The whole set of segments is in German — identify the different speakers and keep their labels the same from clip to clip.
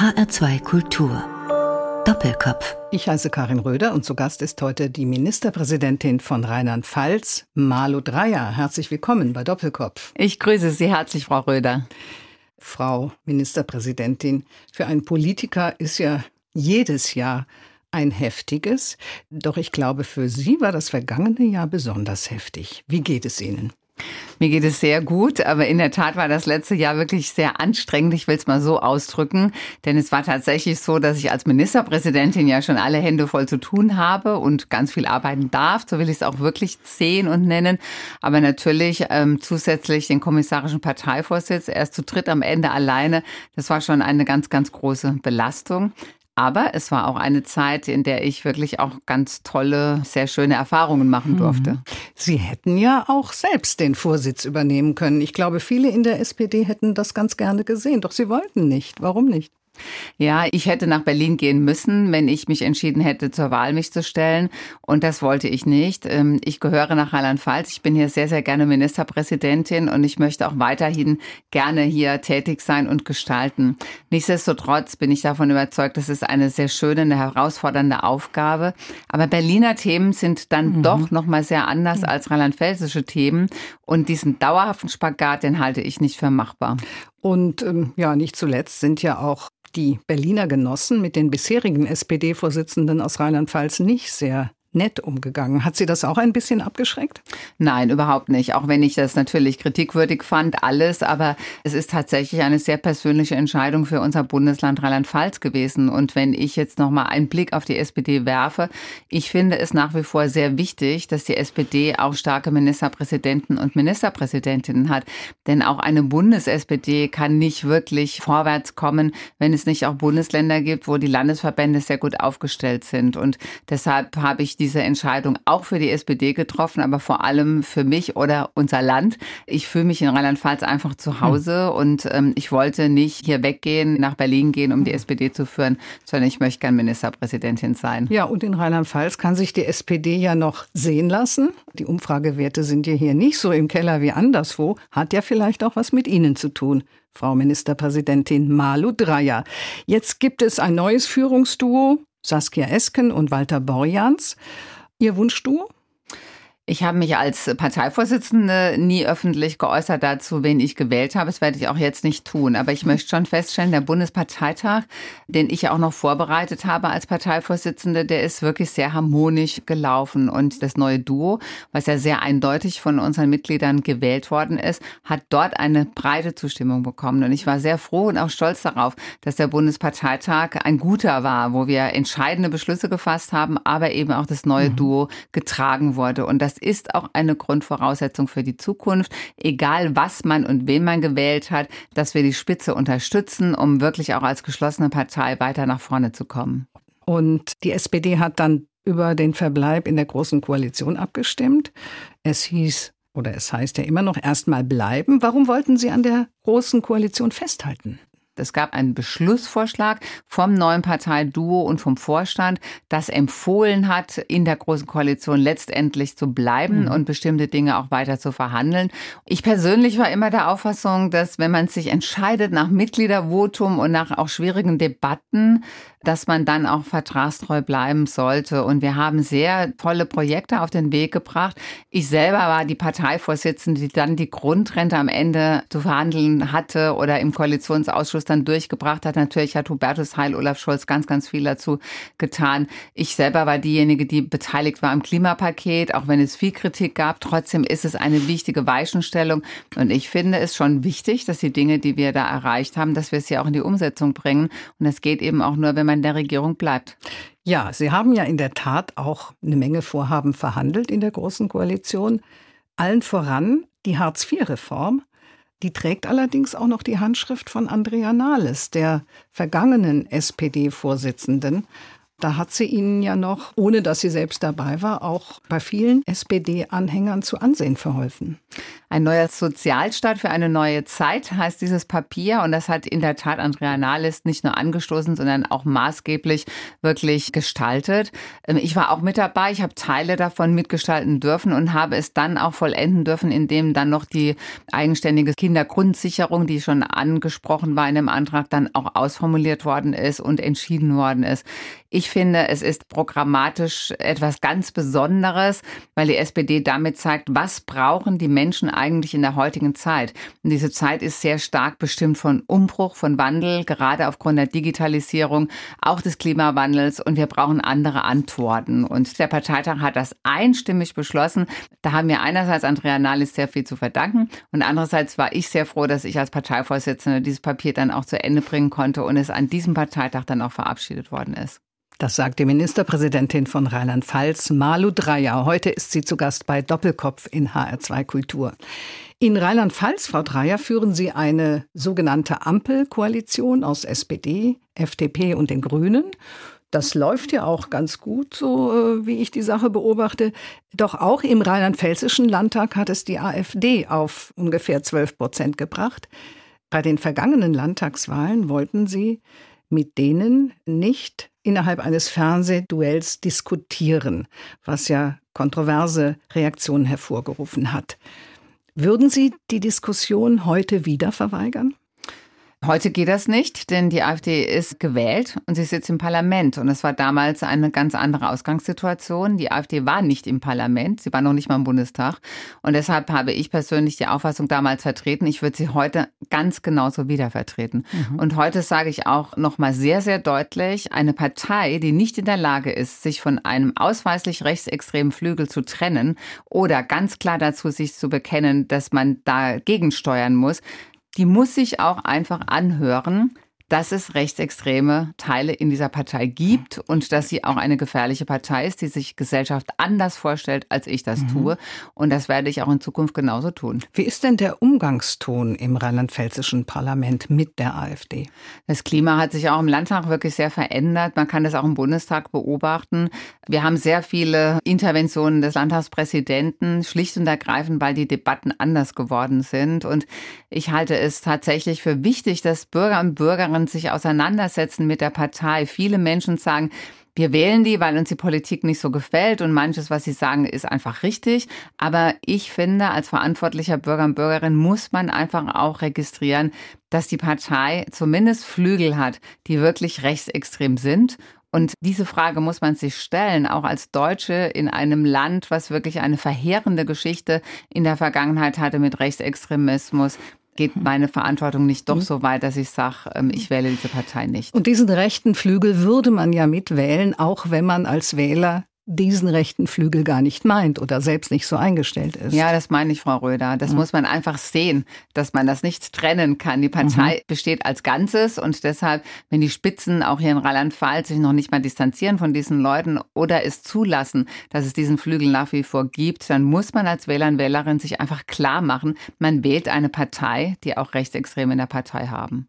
Speaker 1: HR2 Kultur. Doppelkopf.
Speaker 2: Ich heiße Karin Röder und zu Gast ist heute die Ministerpräsidentin von Rheinland-Pfalz, Malu Dreyer. Herzlich willkommen bei Doppelkopf.
Speaker 3: Ich grüße Sie herzlich, Frau Röder.
Speaker 2: Frau Ministerpräsidentin, für einen Politiker ist ja jedes Jahr ein heftiges. Doch ich glaube, für Sie war das vergangene Jahr besonders heftig. Wie geht es Ihnen?
Speaker 3: Mir geht es sehr gut, aber in der Tat war das letzte Jahr wirklich sehr anstrengend. Ich will es mal so ausdrücken, denn es war tatsächlich so, dass ich als Ministerpräsidentin ja schon alle Hände voll zu tun habe und ganz viel arbeiten darf. So will ich es auch wirklich sehen und nennen. Aber natürlich ähm, zusätzlich den kommissarischen Parteivorsitz erst zu dritt am Ende alleine. Das war schon eine ganz, ganz große Belastung. Aber es war auch eine Zeit, in der ich wirklich auch ganz tolle, sehr schöne Erfahrungen machen durfte. Mhm.
Speaker 2: Sie hätten ja auch selbst den Vorsitz übernehmen können. Ich glaube, viele in der SPD hätten das ganz gerne gesehen, doch sie wollten nicht. Warum nicht?
Speaker 3: Ja, ich hätte nach Berlin gehen müssen, wenn ich mich entschieden hätte, zur Wahl mich zu stellen. Und das wollte ich nicht. Ähm, ich gehöre nach Rheinland-Pfalz. Ich bin hier sehr, sehr gerne Ministerpräsidentin und ich möchte auch weiterhin gerne hier tätig sein und gestalten. Nichtsdestotrotz bin ich davon überzeugt, das ist eine sehr schöne, eine herausfordernde Aufgabe. Aber Berliner Themen sind dann mhm. doch nochmal sehr anders als rheinland-pfälzische Themen. Und diesen dauerhaften Spagat, den halte ich nicht für machbar.
Speaker 2: Und ähm, ja, nicht zuletzt sind ja auch die Berliner Genossen mit den bisherigen SPD-Vorsitzenden aus Rheinland-Pfalz nicht sehr nett umgegangen. Hat Sie das auch ein bisschen abgeschreckt?
Speaker 3: Nein, überhaupt nicht. Auch wenn ich das natürlich kritikwürdig fand, alles. Aber es ist tatsächlich eine sehr persönliche Entscheidung für unser Bundesland Rheinland-Pfalz gewesen. Und wenn ich jetzt noch mal einen Blick auf die SPD werfe, ich finde es nach wie vor sehr wichtig, dass die SPD auch starke Ministerpräsidenten und Ministerpräsidentinnen hat. Denn auch eine Bundes-SPD kann nicht wirklich vorwärts kommen, wenn es nicht auch Bundesländer gibt, wo die Landesverbände sehr gut aufgestellt sind. Und deshalb habe ich diese Entscheidung auch für die SPD getroffen, aber vor allem für mich oder unser Land. Ich fühle mich in Rheinland-Pfalz einfach zu Hause hm. und ähm, ich wollte nicht hier weggehen, nach Berlin gehen, um die SPD zu führen, sondern ich möchte gern Ministerpräsidentin sein.
Speaker 2: Ja, und in Rheinland-Pfalz kann sich die SPD ja noch sehen lassen. Die Umfragewerte sind ja hier nicht so im Keller wie anderswo. Hat ja vielleicht auch was mit Ihnen zu tun. Frau Ministerpräsidentin Malu Dreyer. Jetzt gibt es ein neues Führungsduo. Saskia Esken und Walter Borjans. Ihr Wunschduo?
Speaker 3: Ich habe mich als Parteivorsitzende nie öffentlich geäußert dazu, wen ich gewählt habe. Das werde ich auch jetzt nicht tun. Aber ich möchte schon feststellen, der Bundesparteitag, den ich ja auch noch vorbereitet habe als Parteivorsitzende, der ist wirklich sehr harmonisch gelaufen. Und das neue Duo, was ja sehr eindeutig von unseren Mitgliedern gewählt worden ist, hat dort eine breite Zustimmung bekommen. Und ich war sehr froh und auch stolz darauf, dass der Bundesparteitag ein guter war, wo wir entscheidende Beschlüsse gefasst haben, aber eben auch das neue mhm. Duo getragen wurde. Und das ist auch eine Grundvoraussetzung für die Zukunft, egal was man und wen man gewählt hat, dass wir die Spitze unterstützen, um wirklich auch als geschlossene Partei weiter nach vorne zu kommen.
Speaker 2: Und die SPD hat dann über den Verbleib in der Großen Koalition abgestimmt. Es hieß, oder es heißt ja immer noch, erstmal bleiben. Warum wollten Sie an der Großen Koalition festhalten?
Speaker 3: Es gab einen Beschlussvorschlag vom neuen Parteiduo und vom Vorstand, das empfohlen hat, in der Großen Koalition letztendlich zu bleiben mhm. und bestimmte Dinge auch weiter zu verhandeln. Ich persönlich war immer der Auffassung, dass wenn man sich entscheidet nach Mitgliedervotum und nach auch schwierigen Debatten, dass man dann auch vertragstreu bleiben sollte. Und wir haben sehr tolle Projekte auf den Weg gebracht. Ich selber war die Parteivorsitzende, die dann die Grundrente am Ende zu verhandeln hatte oder im Koalitionsausschuss dann durchgebracht hat. Natürlich hat Hubertus Heil, Olaf Scholz ganz, ganz viel dazu getan. Ich selber war diejenige, die beteiligt war am Klimapaket, auch wenn es viel Kritik gab. Trotzdem ist es eine wichtige Weichenstellung. Und ich finde es schon wichtig, dass die Dinge, die wir da erreicht haben, dass wir sie auch in die Umsetzung bringen. Und das geht eben auch nur, wenn man in der Regierung bleibt.
Speaker 2: Ja, Sie haben ja in der Tat auch eine Menge Vorhaben verhandelt in der Großen Koalition. Allen voran die Hartz-IV-Reform. Die trägt allerdings auch noch die Handschrift von Andrea Nahles, der vergangenen SPD-Vorsitzenden. Da hat sie Ihnen ja noch, ohne dass sie selbst dabei war, auch bei vielen SPD-Anhängern zu Ansehen verholfen.
Speaker 3: Ein neuer Sozialstaat für eine neue Zeit heißt dieses Papier. Und das hat in der Tat Andrea Nahles nicht nur angestoßen, sondern auch maßgeblich wirklich gestaltet. Ähm, ich war auch mit dabei. Ich habe Teile davon mitgestalten dürfen und habe es dann auch vollenden dürfen, indem dann noch die eigenständige Kindergrundsicherung, die schon angesprochen war in dem Antrag, dann auch ausformuliert worden ist und entschieden worden ist. Ich finde, es ist programmatisch etwas ganz Besonderes, weil die SPD damit zeigt, was brauchen die Menschen eigentlich in der heutigen Zeit. Und diese Zeit ist sehr stark bestimmt von Umbruch, von Wandel, gerade aufgrund der Digitalisierung, auch des Klimawandels. Und wir brauchen andere Antworten. Und der Parteitag hat das einstimmig beschlossen. Da haben wir einerseits Andrea Nahles sehr viel zu verdanken und andererseits war ich sehr froh, dass ich als Parteivorsitzende dieses Papier dann auch zu Ende bringen konnte und es an diesem Parteitag dann auch verabschiedet worden ist.
Speaker 2: Das sagt die Ministerpräsidentin von Rheinland-Pfalz, Malu Dreyer. Heute ist sie zu Gast bei Doppelkopf in HR2 Kultur. In Rheinland-Pfalz, Frau Dreyer, führen Sie eine sogenannte Ampelkoalition aus SPD, FDP und den Grünen. Das läuft ja auch ganz gut, so äh, wie ich die Sache beobachte. Doch auch im rheinland-pfälzischen Landtag hat es die AfD auf ungefähr 12 Prozent gebracht. Bei den vergangenen Landtagswahlen wollten Sie mit denen nicht innerhalb eines Fernsehduells diskutieren, was ja kontroverse Reaktionen hervorgerufen hat. Würden Sie die Diskussion heute wieder verweigern?
Speaker 3: Heute geht das nicht, denn die AfD ist gewählt und sie sitzt im Parlament. Und es war damals eine ganz andere Ausgangssituation. Die AfD war nicht im Parlament, sie war noch nicht mal im Bundestag. Und deshalb habe ich persönlich die Auffassung damals vertreten, ich würde sie heute ganz genauso wieder vertreten. Mhm. Und heute sage ich auch nochmal sehr, sehr deutlich, eine Partei, die nicht in der Lage ist, sich von einem ausweislich rechtsextremen Flügel zu trennen oder ganz klar dazu sich zu bekennen, dass man dagegen steuern muss, die muss sich auch einfach anhören, dass es rechtsextreme Teile in dieser Partei gibt und dass sie auch eine gefährliche Partei ist, die sich Gesellschaft anders vorstellt, als ich das mhm. tue. Und das werde ich auch in Zukunft genauso tun.
Speaker 2: Wie ist denn der Umgangston im rheinland-pfälzischen Parlament mit der AfD?
Speaker 3: Das Klima hat sich auch im Landtag wirklich sehr verändert. Man kann das auch im Bundestag beobachten. Wir haben sehr viele Interventionen des Landtagspräsidenten, schlicht und ergreifend, weil die Debatten anders geworden sind. Und ich halte es tatsächlich für wichtig, dass Bürger und Bürgerinnen und sich auseinandersetzen mit der Partei. Viele Menschen sagen, wir wählen die, weil uns die Politik nicht so gefällt und manches, was sie sagen, ist einfach richtig. Aber ich finde, als verantwortlicher Bürger und Bürgerin muss man einfach auch registrieren, dass die Partei zumindest Flügel hat, die wirklich rechtsextrem sind. Und diese Frage muss man sich stellen, auch als Deutsche in einem Land, was wirklich eine verheerende Geschichte in der Vergangenheit hatte mit Rechtsextremismus, geht meine Verantwortung nicht doch mhm. so weit, dass ich sage, ähm, ich wähle diese Partei nicht.
Speaker 2: Und diesen rechten Flügel würde man ja mitwählen, auch wenn man als Wähler diesen rechten Flügel gar nicht meint oder selbst nicht so eingestellt ist.
Speaker 3: Ja, das meine ich, Frau Röder. Das mhm. muss man einfach sehen, dass man das nicht trennen kann. Die Partei mhm. besteht als Ganzes und deshalb, wenn die Spitzen auch hier in Rheinland-Pfalz sich noch nicht mal distanzieren von diesen Leuten oder es zulassen, dass es diesen Flügel nach wie vor gibt, dann muss man als Wähler und Wählerin sich einfach klar machen, man wählt eine Partei, die auch Rechtsextreme in der Partei haben.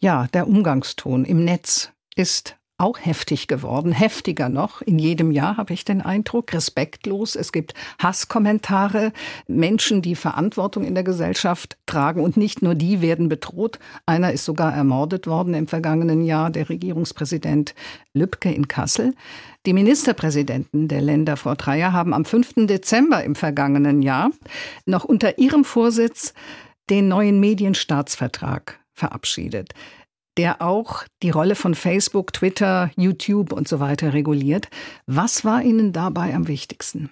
Speaker 2: Ja, der Umgangston im Netz ist auch heftig geworden, heftiger noch. In jedem Jahr habe ich den Eindruck, respektlos. Es gibt Hasskommentare, Menschen, die Verantwortung in der Gesellschaft tragen und nicht nur die werden bedroht. Einer ist sogar ermordet worden im vergangenen Jahr, der Regierungspräsident Lübcke in Kassel. Die Ministerpräsidenten der Länder vor drei Jahren haben am 5. Dezember im vergangenen Jahr noch unter ihrem Vorsitz den neuen Medienstaatsvertrag verabschiedet der auch die Rolle von Facebook, Twitter, YouTube und so weiter reguliert. Was war Ihnen dabei am wichtigsten?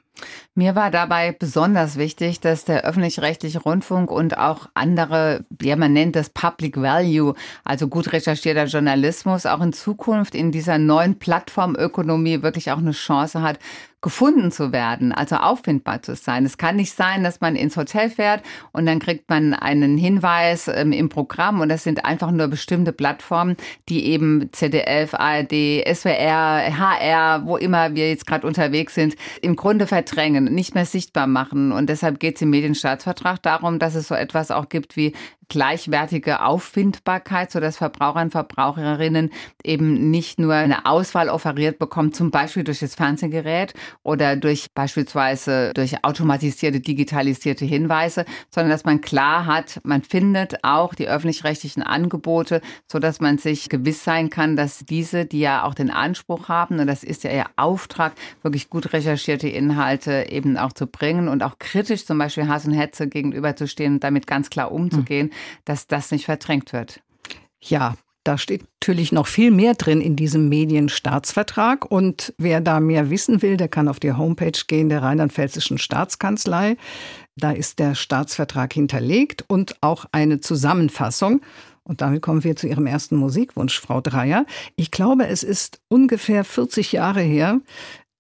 Speaker 3: Mir war dabei besonders wichtig, dass der öffentlich-rechtliche Rundfunk und auch andere, ja, man nennt das Public Value, also gut recherchierter Journalismus, auch in Zukunft in dieser neuen Plattformökonomie wirklich auch eine Chance hat, gefunden zu werden, also auffindbar zu sein. Es kann nicht sein, dass man ins Hotel fährt und dann kriegt man einen Hinweis ähm, im Programm und das sind einfach nur bestimmte Plattformen, die eben ZDF, ARD, SWR, HR, wo immer wir jetzt gerade unterwegs sind, im Grunde verdrängen, nicht mehr sichtbar machen. Und deshalb geht es im Medienstaatsvertrag darum, dass es so etwas auch gibt wie gleichwertige Auffindbarkeit, sodass Verbraucher und Verbraucherinnen eben nicht nur eine Auswahl offeriert bekommen, zum Beispiel durch das Fernsehgerät oder durch beispielsweise durch automatisierte, digitalisierte Hinweise, sondern dass man klar hat, man findet auch die öffentlich-rechtlichen Angebote, sodass man sich gewiss sein kann, dass diese, die ja auch den Anspruch haben, und das ist ja ihr Auftrag, wirklich gut recherchierte Inhalte eben auch zu bringen und auch kritisch zum Beispiel Hass und Hetze gegenüberzustehen und damit ganz klar umzugehen, mhm. Dass das nicht verdrängt wird.
Speaker 2: Ja, da steht natürlich noch viel mehr drin in diesem Medienstaatsvertrag. Und wer da mehr wissen will, der kann auf die Homepage gehen der Rheinland-Pfälzischen Staatskanzlei. Da ist der Staatsvertrag hinterlegt und auch eine Zusammenfassung. Und damit kommen wir zu Ihrem ersten Musikwunsch, Frau Dreier. Ich glaube, es ist ungefähr 40 Jahre her,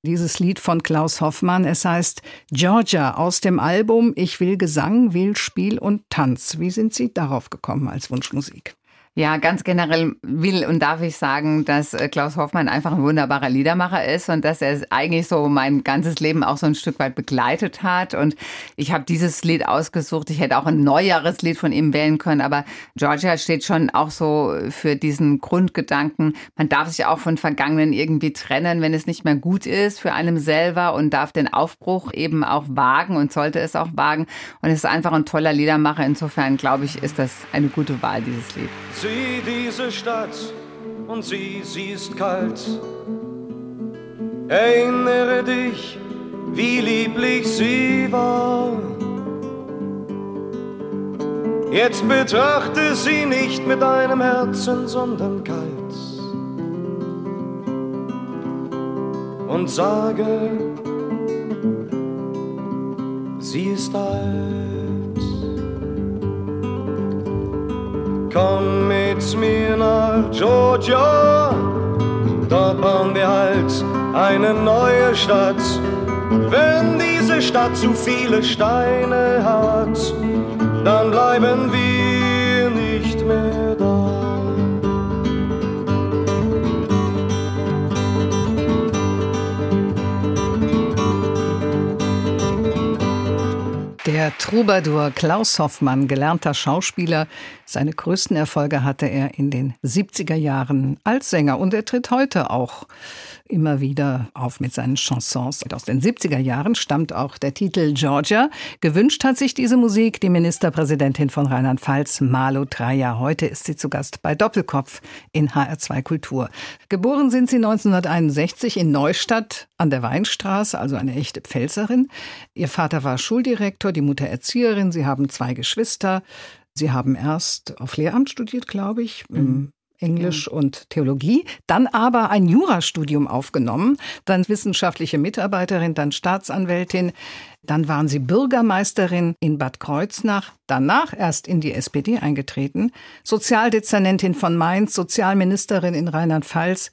Speaker 2: dieses Lied von Klaus Hoffmann. Es heißt Georgia aus dem Album Ich will Gesang, will Spiel und Tanz. Wie sind Sie darauf gekommen als Wunschmusik?
Speaker 3: Ja, ganz generell will und darf ich sagen, dass äh, Klaus Hoffmann einfach ein wunderbarer Liedermacher ist und dass er eigentlich so mein ganzes Leben auch so ein Stück weit begleitet hat. Und ich habe dieses Lied ausgesucht. Ich hätte auch ein neueres Lied von ihm wählen können, aber Georgia steht schon auch so für diesen Grundgedanken. Man darf sich auch von Vergangenen irgendwie trennen, wenn es nicht mehr gut ist für einem selber und darf den Aufbruch eben auch wagen und sollte es auch wagen. Und es ist einfach ein toller Liedermacher. Insofern glaube ich, ist das eine gute Wahl, dieses Lied.
Speaker 4: Sieh diese Stadt und sie, sie ist kalt. Erinnere dich, wie lieblich sie war. Jetzt betrachte sie nicht mit deinem Herzen, sondern kalt. Und sage, sie ist alt. Komm mit mir nach Georgia, dort bauen wir halt eine neue Stadt. Wenn diese Stadt zu viele Steine hat, dann bleiben wir nicht mehr da.
Speaker 2: Der Troubadour Klaus Hoffmann, gelernter Schauspieler, seine größten Erfolge hatte er in den 70er Jahren als Sänger und er tritt heute auch immer wieder auf mit seinen Chansons. Aus den 70er Jahren stammt auch der Titel Georgia. Gewünscht hat sich diese Musik die Ministerpräsidentin von Rheinland-Pfalz, Malu Dreyer. Heute ist sie zu Gast bei Doppelkopf in HR2 Kultur. Geboren sind sie 1961 in Neustadt an der Weinstraße, also eine echte Pfälzerin. Ihr Vater war Schuldirektor, die Mutter Erzieherin. Sie haben zwei Geschwister. Sie haben erst auf Lehramt studiert, glaube ich, mhm. Englisch und Theologie, dann aber ein Jurastudium aufgenommen, dann wissenschaftliche Mitarbeiterin, dann Staatsanwältin, dann waren sie Bürgermeisterin in Bad Kreuznach, danach erst in die SPD eingetreten, Sozialdezernentin von Mainz, Sozialministerin in Rheinland-Pfalz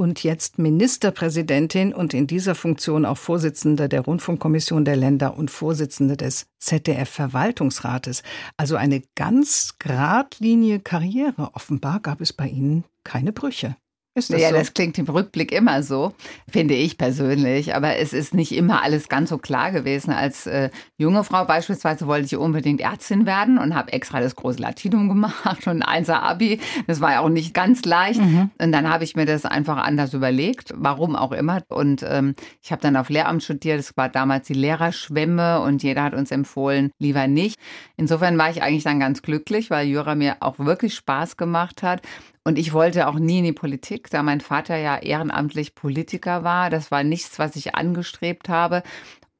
Speaker 2: und jetzt Ministerpräsidentin und in dieser Funktion auch Vorsitzende der Rundfunkkommission der Länder und Vorsitzende des ZDF-Verwaltungsrates. Also eine ganz geradlinige Karriere. Offenbar gab es bei Ihnen keine Brüche.
Speaker 3: Ist das ja, so? das klingt im Rückblick immer so, finde ich persönlich. Aber es ist nicht immer alles ganz so klar gewesen. Als äh, junge Frau beispielsweise wollte ich unbedingt Ärztin werden und habe extra das große Latinum gemacht und ein Abi. Das war ja auch nicht ganz leicht. Mhm. Und dann habe ich mir das einfach anders überlegt, warum auch immer. Und ähm, ich habe dann auf Lehramt studiert. Das war damals die Lehrerschwemme und jeder hat uns empfohlen, lieber nicht. Insofern war ich eigentlich dann ganz glücklich, weil Jura mir auch wirklich Spaß gemacht hat. Und ich wollte auch nie in die Politik, da mein Vater ja ehrenamtlich Politiker war. Das war nichts, was ich angestrebt habe.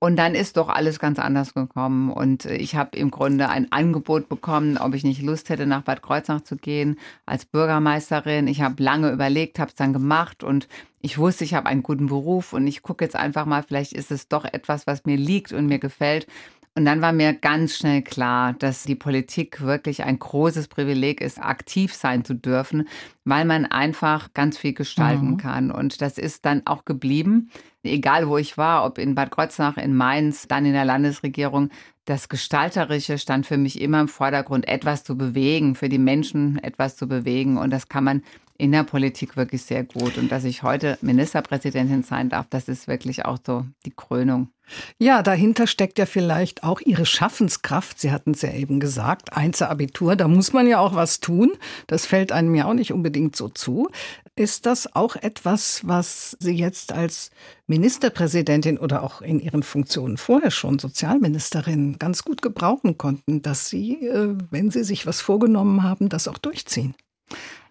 Speaker 3: Und dann ist doch alles ganz anders gekommen. Und ich habe im Grunde ein Angebot bekommen, ob ich nicht Lust hätte, nach Bad Kreuznach zu gehen als Bürgermeisterin. Ich habe lange überlegt, habe es dann gemacht und ich wusste, ich habe einen guten Beruf und ich gucke jetzt einfach mal, vielleicht ist es doch etwas, was mir liegt und mir gefällt. Und dann war mir ganz schnell klar, dass die Politik wirklich ein großes Privileg ist, aktiv sein zu dürfen, weil man einfach ganz viel gestalten mhm. kann. Und das ist dann auch geblieben. Egal wo ich war, ob in Bad Kreuznach, in Mainz, dann in der Landesregierung, das Gestalterische stand für mich immer im Vordergrund, etwas zu bewegen, für die Menschen etwas zu bewegen. Und das kann man in der Politik wirklich sehr gut. Und dass ich heute Ministerpräsidentin sein darf, das ist wirklich auch so die Krönung.
Speaker 2: Ja, dahinter steckt ja vielleicht auch Ihre Schaffenskraft. Sie hatten es ja eben gesagt, Einzelabitur, da muss man ja auch was tun. Das fällt einem ja auch nicht unbedingt so zu. Ist das auch etwas, was Sie jetzt als Ministerpräsidentin oder auch in Ihren Funktionen vorher schon Sozialministerin ganz gut gebrauchen konnten, dass Sie, äh, wenn Sie sich was vorgenommen haben, das auch durchziehen?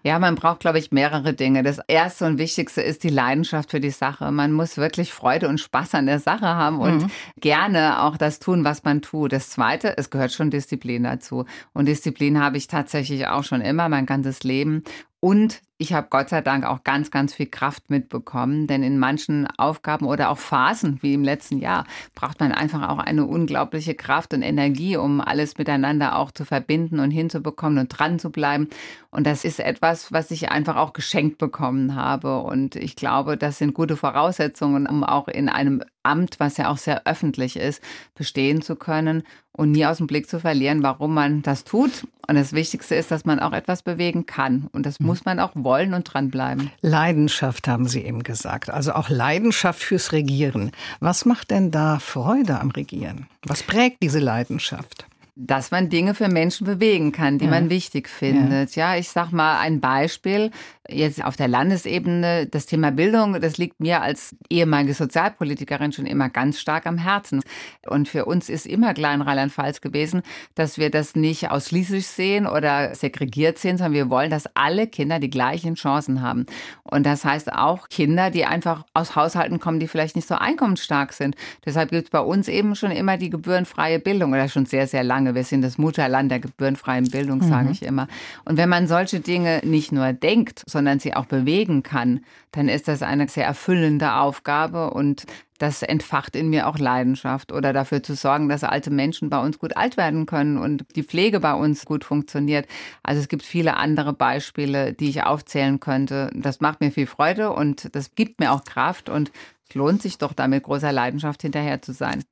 Speaker 3: Ja, man braucht, glaube ich, mehrere Dinge. Das erste und wichtigste ist die Leidenschaft für die Sache. Man muss wirklich Freude und Spaß an der Sache haben und mhm. gerne auch das tun, was man tut. Das zweite, es gehört schon Disziplin dazu. Und Disziplin habe ich tatsächlich auch schon immer, mein ganzes Leben. Und ich habe Gott sei Dank auch ganz, ganz viel Kraft mitbekommen, denn in manchen Aufgaben oder auch Phasen wie im letzten Jahr braucht man einfach auch eine unglaubliche Kraft und Energie, um alles miteinander auch zu verbinden und hinzubekommen und dran zu bleiben. Und das ist etwas, was ich einfach auch geschenkt bekommen habe. Und ich glaube, das sind gute Voraussetzungen, um auch in einem Amt, was ja auch sehr öffentlich ist, bestehen zu können und nie aus dem Blick zu verlieren, warum man das tut. Und das Wichtigste ist, dass man auch etwas bewegen kann. Und das muss man auch wollen und dranbleiben.
Speaker 2: Leidenschaft haben Sie eben gesagt. Also auch Leidenschaft fürs Regieren. Was macht denn da Freude am Regieren? Was prägt diese Leidenschaft?
Speaker 3: Dass man Dinge für Menschen bewegen kann, die ja. man wichtig findet. Ja. ja, ich sag mal ein Beispiel jetzt auf der Landesebene. Das Thema Bildung, das liegt mir als ehemalige Sozialpolitikerin schon immer ganz stark am Herzen. Und für uns ist immer klar in Rheinland-Pfalz gewesen, dass wir das nicht ausschließlich sehen oder segregiert sehen, sondern wir wollen, dass alle Kinder die gleichen Chancen haben. Und das heißt auch Kinder, die einfach aus Haushalten kommen, die vielleicht nicht so einkommensstark sind. Deshalb gibt es bei uns eben schon immer die gebührenfreie Bildung oder schon sehr, sehr lange. Wir sind das Mutterland der gebührenfreien Bildung, mhm. sage ich immer. Und wenn man solche Dinge nicht nur denkt, sondern sie auch bewegen kann, dann ist das eine sehr erfüllende Aufgabe und das entfacht in mir auch Leidenschaft oder dafür zu sorgen, dass alte Menschen bei uns gut alt werden können und die Pflege bei uns gut funktioniert. Also es gibt viele andere Beispiele, die ich aufzählen könnte. Das macht mir viel Freude und das gibt mir auch Kraft und es lohnt sich doch da mit großer Leidenschaft hinterher zu sein.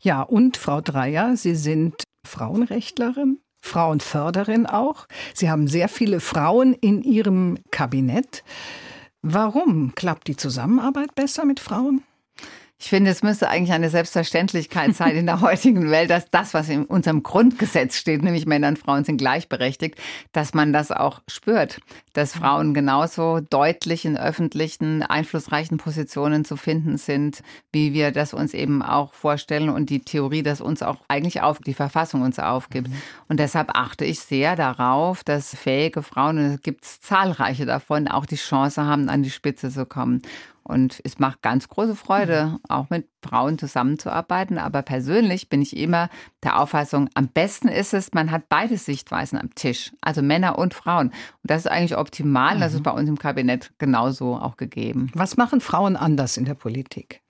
Speaker 2: Ja, und Frau Dreier, Sie sind Frauenrechtlerin, Frauenförderin auch. Sie haben sehr viele Frauen in Ihrem Kabinett. Warum klappt die Zusammenarbeit besser mit Frauen?
Speaker 3: Ich finde, es müsste eigentlich eine Selbstverständlichkeit sein in der heutigen Welt, dass das, was in unserem Grundgesetz steht, nämlich Männer und Frauen sind gleichberechtigt, dass man das auch spürt, dass Frauen genauso deutlich in öffentlichen, einflussreichen Positionen zu finden sind, wie wir das uns eben auch vorstellen und die Theorie, dass uns auch eigentlich auf die Verfassung uns aufgibt. Mhm. Und deshalb achte ich sehr darauf, dass fähige Frauen, und es gibt zahlreiche davon, auch die Chance haben, an die Spitze zu kommen. Und es macht ganz große Freude, mhm. auch mit Frauen zusammenzuarbeiten. Aber persönlich bin ich immer der Auffassung, am besten ist es, man hat beide Sichtweisen am Tisch, also Männer und Frauen. Und das ist eigentlich optimal. Mhm. Das ist mhm. bei uns im Kabinett genauso auch gegeben.
Speaker 2: Was machen Frauen anders in der Politik?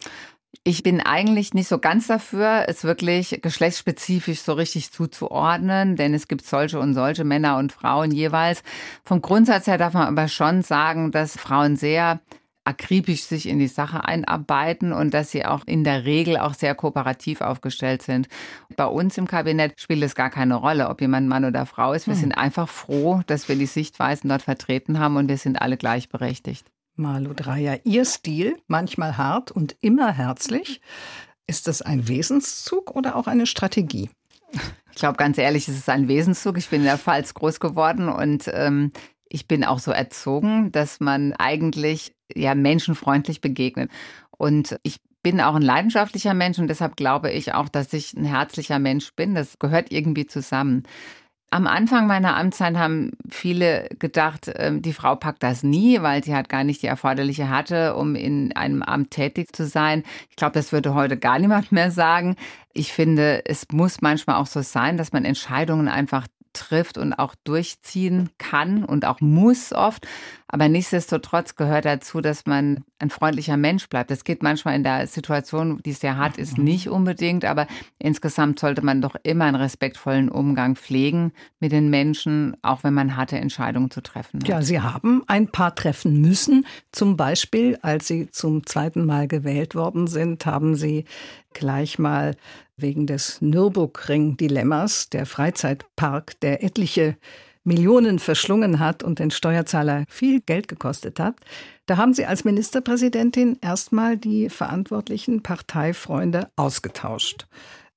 Speaker 3: Ich bin eigentlich nicht so ganz dafür, es wirklich geschlechtsspezifisch so richtig zuzuordnen, denn es gibt solche und solche Männer und Frauen jeweils. Vom Grundsatz her darf man aber schon sagen, dass Frauen sehr akribisch sich in die Sache einarbeiten und dass sie auch in der Regel auch sehr kooperativ aufgestellt sind. Bei uns im Kabinett spielt es gar keine Rolle, ob jemand Mann oder Frau ist. Wir hm. sind einfach froh, dass wir die Sichtweisen dort vertreten haben und wir sind alle gleichberechtigt.
Speaker 2: Malu Dreier, Ihr Stil, manchmal hart und immer herzlich. Ist das ein Wesenszug oder auch eine Strategie?
Speaker 3: Ich glaube, ganz ehrlich, es ist ein Wesenszug. Ich bin in der Pfalz groß geworden und ähm, ich bin auch so erzogen, dass man eigentlich ja menschenfreundlich begegnet. Und ich bin auch ein leidenschaftlicher Mensch und deshalb glaube ich auch, dass ich ein herzlicher Mensch bin. Das gehört irgendwie zusammen. Am Anfang meiner Amtszeit haben viele gedacht, ähm, die Frau packt das nie, weil sie halt gar nicht die erforderliche hatte, um in einem Amt tätig zu sein. Ich glaube, das würde heute gar niemand mehr sagen. Ich finde, es muss manchmal auch so sein, dass man Entscheidungen einfach trifft und auch durchziehen kann und auch muss oft. Aber nichtsdestotrotz gehört dazu, dass man ein freundlicher Mensch bleibt. Das geht manchmal in der Situation, die es sehr hart ist, mhm. nicht unbedingt. Aber insgesamt sollte man doch immer einen respektvollen Umgang pflegen mit den Menschen, auch wenn man harte Entscheidungen zu treffen hat.
Speaker 2: Ja, Sie haben ein paar treffen müssen. Zum Beispiel, als Sie zum zweiten Mal gewählt worden sind, haben Sie gleich mal wegen des Nürburgring-Dilemmas, der Freizeitpark, der etliche Millionen verschlungen hat und den Steuerzahler viel Geld gekostet hat, da haben Sie als Ministerpräsidentin erstmal die verantwortlichen Parteifreunde ausgetauscht.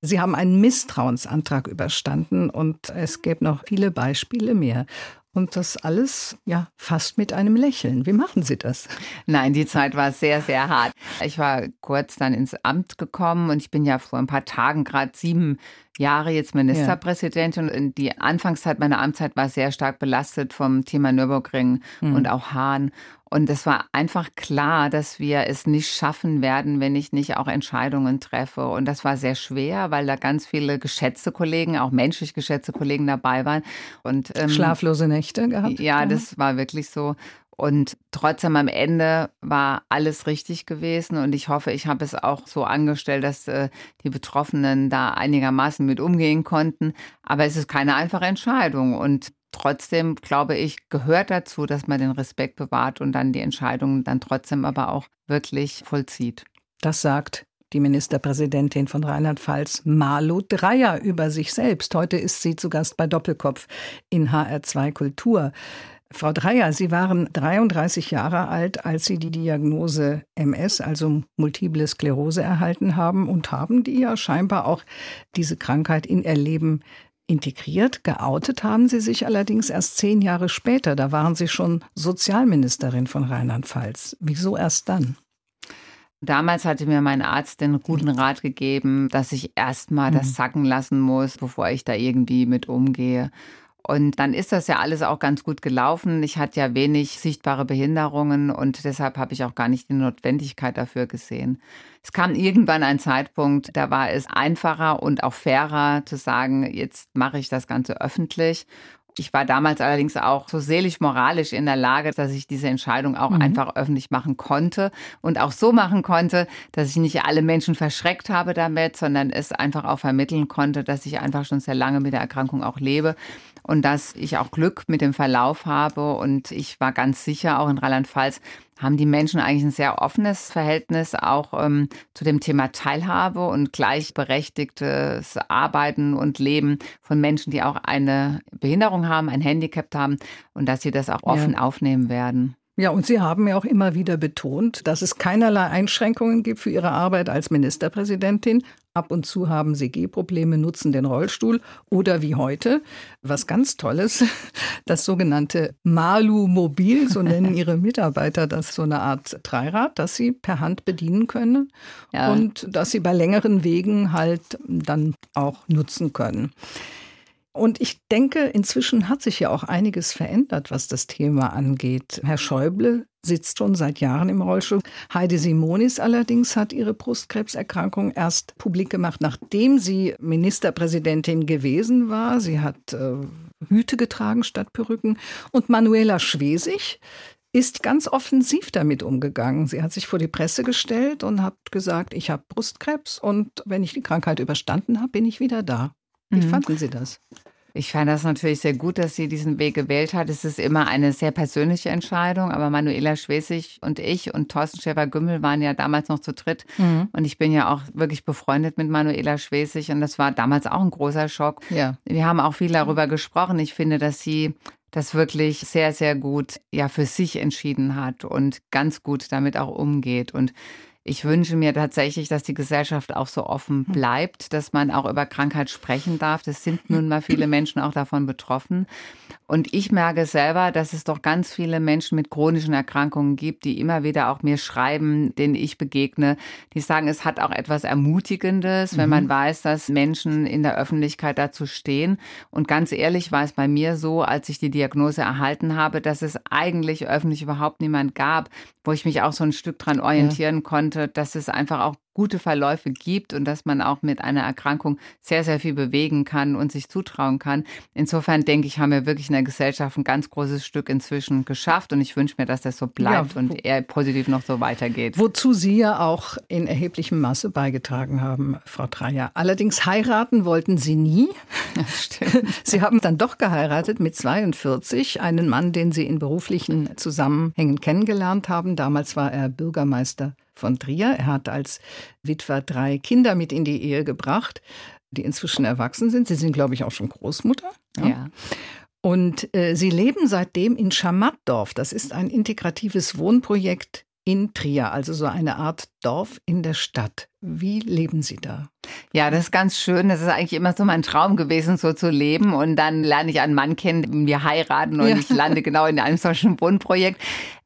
Speaker 2: Sie haben einen Misstrauensantrag überstanden und es gäbe noch viele Beispiele mehr. Und das alles, ja, fast mit einem Lächeln. Wie machen Sie das?
Speaker 3: Nein, die Zeit war sehr, sehr hart. Ich war kurz dann ins Amt gekommen und ich bin ja vor ein paar Tagen gerade sieben Jahre jetzt Ministerpräsidentin. Ja. Und die Anfangszeit meiner Amtszeit war sehr stark belastet vom Thema Nürburgring mhm. und auch Hahn. Und es war einfach klar, dass wir es nicht schaffen werden, wenn ich nicht auch Entscheidungen treffe. Und das war sehr schwer, weil da ganz viele geschätzte Kollegen, auch menschlich geschätzte Kollegen dabei waren. Und
Speaker 2: ähm, schlaflose Nächte gehabt.
Speaker 3: Ja, das war wirklich so. Und trotzdem am Ende war alles richtig gewesen und ich hoffe, ich habe es auch so angestellt, dass äh, die Betroffenen da einigermaßen mit umgehen konnten. Aber es ist keine einfache Entscheidung und trotzdem, glaube ich, gehört dazu, dass man den Respekt bewahrt und dann die Entscheidungen dann trotzdem aber auch wirklich vollzieht.
Speaker 2: Das sagt die Ministerpräsidentin von Rheinland-Pfalz, Malu Dreyer, über sich selbst. Heute ist sie zu Gast bei Doppelkopf in HR2 Kultur. Frau Dreyer, Sie waren 33 Jahre alt, als Sie die Diagnose MS, also multiple Sklerose, erhalten haben und haben die ja scheinbar auch diese Krankheit in Ihr Leben Integriert, geoutet haben Sie sich allerdings erst zehn Jahre später. Da waren Sie schon Sozialministerin von Rheinland-Pfalz. Wieso erst dann?
Speaker 3: Damals hatte mir mein Arzt den guten Rat gegeben, dass ich erst mal das mhm. sacken lassen muss, bevor ich da irgendwie mit umgehe. Und dann ist das ja alles auch ganz gut gelaufen. Ich hatte ja wenig sichtbare Behinderungen und deshalb habe ich auch gar nicht die Notwendigkeit dafür gesehen. Es kam irgendwann ein Zeitpunkt, da war es einfacher und auch fairer zu sagen, jetzt mache ich das Ganze öffentlich. Ich war damals allerdings auch so seelisch-moralisch in der Lage, dass ich diese Entscheidung auch mhm. einfach öffentlich machen konnte und auch so machen konnte, dass ich nicht alle Menschen verschreckt habe damit, sondern es einfach auch vermitteln konnte, dass ich einfach schon sehr lange mit der Erkrankung auch lebe und dass ich auch Glück mit dem Verlauf habe. Und ich war ganz sicher, auch in Rheinland-Pfalz haben die Menschen eigentlich ein sehr offenes Verhältnis auch ähm, zu dem Thema Teilhabe und gleichberechtigtes Arbeiten und Leben von Menschen, die auch eine Behinderung haben, ein Handicap haben und dass sie das auch offen ja. aufnehmen werden.
Speaker 2: Ja, und Sie haben ja auch immer wieder betont, dass es keinerlei Einschränkungen gibt für Ihre Arbeit als Ministerpräsidentin. Ab und zu haben Sie Gehprobleme, nutzen den Rollstuhl oder wie heute, was ganz Tolles, das sogenannte Malu-Mobil, so nennen Ihre Mitarbeiter das, so eine Art Dreirad, das Sie per Hand bedienen können ja. und das Sie bei längeren Wegen halt dann auch nutzen können. Und ich denke, inzwischen hat sich ja auch einiges verändert, was das Thema angeht. Herr Schäuble sitzt schon seit Jahren im Rollstuhl. Heide Simonis allerdings hat ihre Brustkrebserkrankung erst publik gemacht, nachdem sie Ministerpräsidentin gewesen war. Sie hat äh, Hüte getragen statt Perücken. Und Manuela Schwesig ist ganz offensiv damit umgegangen. Sie hat sich vor die Presse gestellt und hat gesagt, ich habe Brustkrebs und wenn ich die Krankheit überstanden habe, bin ich wieder da. Wie mhm. fanden Sie das?
Speaker 3: Ich fand das natürlich sehr gut, dass sie diesen Weg gewählt hat. Es ist immer eine sehr persönliche Entscheidung, aber Manuela Schwesig und ich und Thorsten Schäfer-Gümmel waren ja damals noch zu dritt. Mhm. Und ich bin ja auch wirklich befreundet mit Manuela Schwesig und das war damals auch ein großer Schock. Ja. Wir haben auch viel darüber gesprochen. Ich finde, dass sie das wirklich sehr, sehr gut ja für sich entschieden hat und ganz gut damit auch umgeht. Und ich wünsche mir tatsächlich, dass die Gesellschaft auch so offen hm. bleibt, dass man auch über Krankheit sprechen darf. Das sind nun mal viele Menschen auch davon betroffen. Und ich merke selber, dass es doch ganz viele Menschen mit chronischen Erkrankungen gibt, die immer wieder auch mir schreiben, denen ich begegne, die sagen, es hat auch etwas Ermutigendes, wenn man mhm. weiß, dass Menschen in der Öffentlichkeit dazu stehen. Und ganz ehrlich war es bei mir so, als ich die Diagnose erhalten habe, dass es eigentlich öffentlich überhaupt niemand gab, wo ich mich auch so ein Stück dran orientieren ja. konnte, dass es einfach auch gute Verläufe gibt und dass man auch mit einer Erkrankung sehr, sehr viel bewegen kann und sich zutrauen kann. Insofern denke ich, haben wir wirklich in der Gesellschaft ein ganz großes Stück inzwischen geschafft und ich wünsche mir, dass das so bleibt ja, und eher positiv noch so weitergeht.
Speaker 2: Wozu Sie ja auch in erheblichem Maße beigetragen haben, Frau Dreyer. Allerdings heiraten wollten Sie nie. stimmt. Sie haben dann doch geheiratet mit 42, einen Mann, den Sie in beruflichen Zusammenhängen kennengelernt haben. Damals war er Bürgermeister von Trier. Er hat als Witwer drei Kinder mit in die Ehe gebracht, die inzwischen erwachsen sind. Sie sind, glaube ich, auch schon Großmutter.
Speaker 3: Ja. ja.
Speaker 2: Und äh, Sie leben seitdem in Schamattdorf. Das ist ein integratives Wohnprojekt in Trier, also so eine Art Dorf in der Stadt. Wie leben Sie da?
Speaker 3: Ja, das ist ganz schön. Das ist eigentlich immer so mein Traum gewesen, so zu leben. Und dann lerne ich einen Mann kennen, wir heiraten und ja. ich lande genau in einem solchen Wohnprojekt.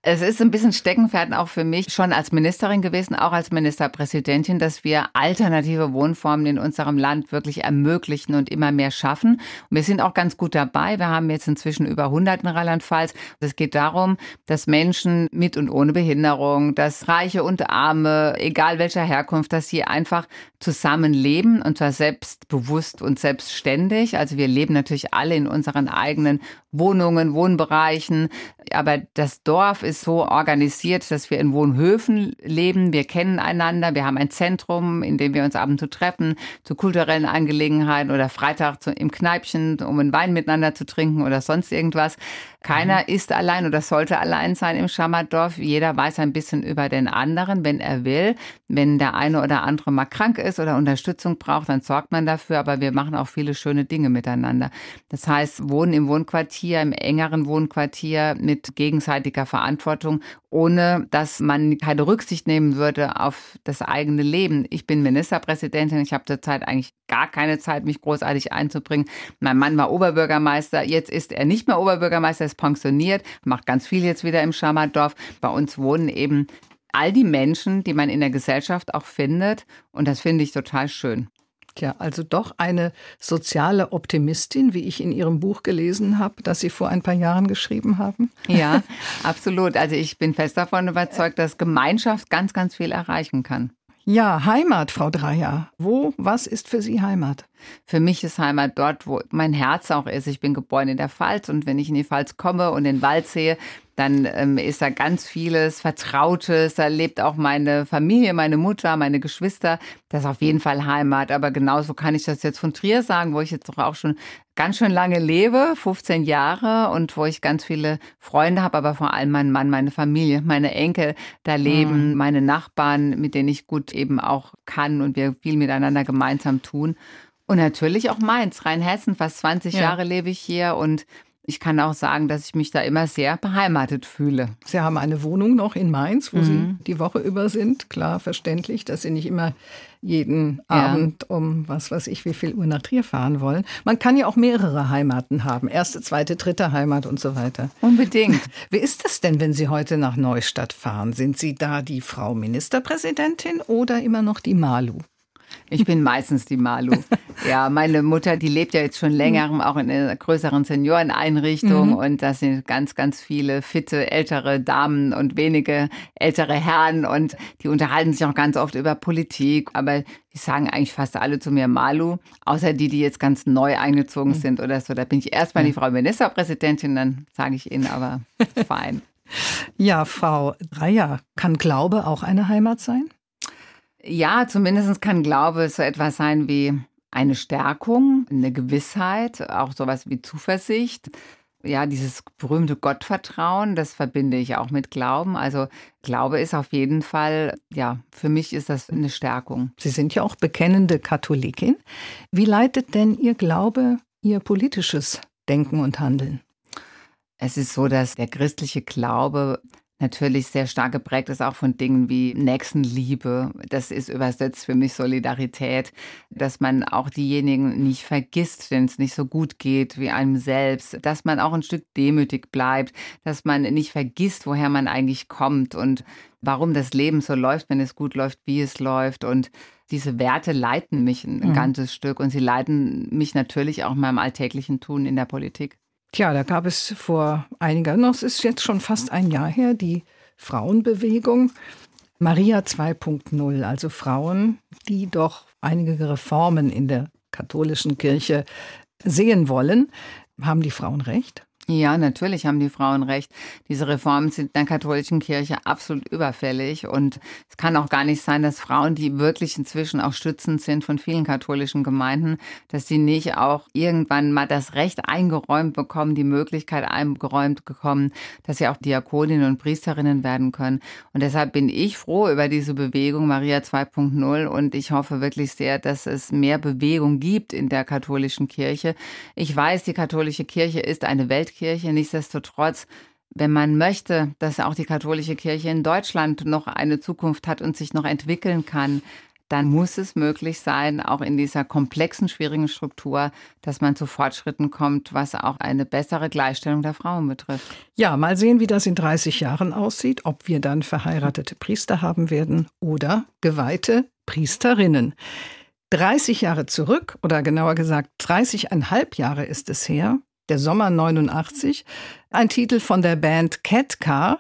Speaker 3: Es ist ein bisschen Steckenpferd auch für mich, schon als Ministerin gewesen, auch als Ministerpräsidentin, dass wir alternative Wohnformen in unserem Land wirklich ermöglichen und immer mehr schaffen. Und wir sind auch ganz gut dabei. Wir haben jetzt inzwischen über 100 in Rheinland-Pfalz. Es geht darum, dass Menschen mit und ohne Behinderung, dass Reiche und Arme, egal welcher Herkunft, dass sie einfach zusammen leben und zwar selbstbewusst und selbstständig. Also wir leben natürlich alle in unseren eigenen Wohnungen, Wohnbereichen, aber das Dorf ist so organisiert, dass wir in Wohnhöfen leben. Wir kennen einander. Wir haben ein Zentrum, in dem wir uns ab und zu treffen, zu kulturellen Angelegenheiten oder Freitag im Kneipchen, um einen Wein miteinander zu trinken oder sonst irgendwas. Keiner mhm. ist allein oder sollte allein sein im Schammertdorf. Jeder weiß ein bisschen über den anderen, wenn er will. Wenn der eine oder andere mal krank ist oder Unterstützung braucht, dann sorgt man dafür. Aber wir machen auch viele schöne Dinge miteinander. Das heißt, Wohnen im Wohnquartier, im engeren Wohnquartier mit gegenseitiger Verantwortung, ohne dass man keine Rücksicht nehmen würde auf das eigene Leben. Ich bin Ministerpräsidentin. Ich habe zurzeit eigentlich gar keine Zeit, mich großartig einzubringen. Mein Mann war Oberbürgermeister. Jetzt ist er nicht mehr Oberbürgermeister ist pensioniert, macht ganz viel jetzt wieder im Schammertdorf. Bei uns wohnen eben all die Menschen, die man in der Gesellschaft auch findet. Und das finde ich total schön.
Speaker 2: Ja, also doch eine soziale Optimistin, wie ich in Ihrem Buch gelesen habe, das Sie vor ein paar Jahren geschrieben haben.
Speaker 3: Ja, absolut. Also ich bin fest davon überzeugt, dass Gemeinschaft ganz, ganz viel erreichen kann.
Speaker 2: Ja, Heimat, Frau Dreier. Wo, was ist für Sie Heimat?
Speaker 3: Für mich ist Heimat dort, wo mein Herz auch ist. Ich bin geboren in der Pfalz und wenn ich in die Pfalz komme und den Wald sehe, dann ähm, ist da ganz vieles Vertrautes. Da lebt auch meine Familie, meine Mutter, meine Geschwister. Das ist auf jeden Fall Heimat. Aber genauso kann ich das jetzt von Trier sagen, wo ich jetzt doch auch schon ganz schön lange lebe, 15 Jahre und wo ich ganz viele Freunde habe, aber vor allem mein Mann, meine Familie, meine Enkel da leben, mhm. meine Nachbarn, mit denen ich gut eben auch kann und wir viel miteinander gemeinsam tun. Und natürlich auch Mainz, Rheinhessen. Fast 20 ja. Jahre lebe ich hier und ich kann auch sagen, dass ich mich da immer sehr beheimatet fühle.
Speaker 2: Sie haben eine Wohnung noch in Mainz, wo mhm. Sie die Woche über sind. Klar, verständlich, dass Sie nicht immer jeden ja. Abend um was weiß ich wie viel Uhr nach Trier fahren wollen. Man kann ja auch mehrere Heimaten haben. Erste, zweite, dritte Heimat und so weiter.
Speaker 3: Unbedingt.
Speaker 2: Wie ist das denn, wenn Sie heute nach Neustadt fahren? Sind Sie da die Frau Ministerpräsidentin oder immer noch die Malu?
Speaker 3: Ich bin meistens die Malu. Ja, meine Mutter, die lebt ja jetzt schon länger auch in einer größeren Senioreneinrichtung mhm. und das sind ganz, ganz viele fitte ältere Damen und wenige ältere Herren und die unterhalten sich auch ganz oft über Politik, aber die sagen eigentlich fast alle zu mir Malu, außer die, die jetzt ganz neu eingezogen mhm. sind oder so. Da bin ich erstmal die Frau Ministerpräsidentin, dann sage ich Ihnen aber fein.
Speaker 2: Ja, Frau Dreier, kann Glaube auch eine Heimat sein?
Speaker 3: Ja, zumindest kann Glaube so etwas sein wie eine Stärkung, eine Gewissheit, auch sowas wie Zuversicht. Ja, dieses berühmte Gottvertrauen, das verbinde ich auch mit Glauben. Also Glaube ist auf jeden Fall, ja, für mich ist das eine Stärkung.
Speaker 2: Sie sind ja auch bekennende Katholikin. Wie leitet denn Ihr Glaube Ihr politisches Denken und Handeln?
Speaker 3: Es ist so, dass der christliche Glaube natürlich sehr stark geprägt ist auch von Dingen wie Nächstenliebe. Das ist übersetzt für mich Solidarität, dass man auch diejenigen nicht vergisst, denen es nicht so gut geht wie einem selbst, dass man auch ein Stück demütig bleibt, dass man nicht vergisst, woher man eigentlich kommt und warum das Leben so läuft, wenn es gut läuft, wie es läuft und diese Werte leiten mich ein mhm. ganzes Stück und sie leiten mich natürlich auch in meinem alltäglichen Tun in der Politik.
Speaker 2: Tja, da gab es vor einiger, noch es ist jetzt schon fast ein Jahr her, die Frauenbewegung Maria 2.0, also Frauen, die doch einige Reformen in der katholischen Kirche sehen wollen. Haben die Frauen recht?
Speaker 3: Ja, natürlich haben die Frauen recht. Diese Reformen sind in der katholischen Kirche absolut überfällig. Und es kann auch gar nicht sein, dass Frauen, die wirklich inzwischen auch stützend sind von vielen katholischen Gemeinden, dass sie nicht auch irgendwann mal das Recht eingeräumt bekommen, die Möglichkeit eingeräumt bekommen, dass sie auch Diakoninnen und Priesterinnen werden können. Und deshalb bin ich froh über diese Bewegung Maria 2.0 und ich hoffe wirklich sehr, dass es mehr Bewegung gibt in der katholischen Kirche. Ich weiß, die katholische Kirche ist eine Weltkirche. Kirche. Nichtsdestotrotz, wenn man möchte, dass auch die katholische Kirche in Deutschland noch eine Zukunft hat und sich noch entwickeln kann, dann muss es möglich sein, auch in dieser komplexen, schwierigen Struktur, dass man zu Fortschritten kommt, was auch eine bessere Gleichstellung der Frauen betrifft.
Speaker 2: Ja, mal sehen, wie das in 30 Jahren aussieht, ob wir dann verheiratete Priester haben werden oder geweihte Priesterinnen. 30 Jahre zurück, oder genauer gesagt 30,5 Jahre ist es her, der Sommer 89, ein Titel von der Band Cat Car.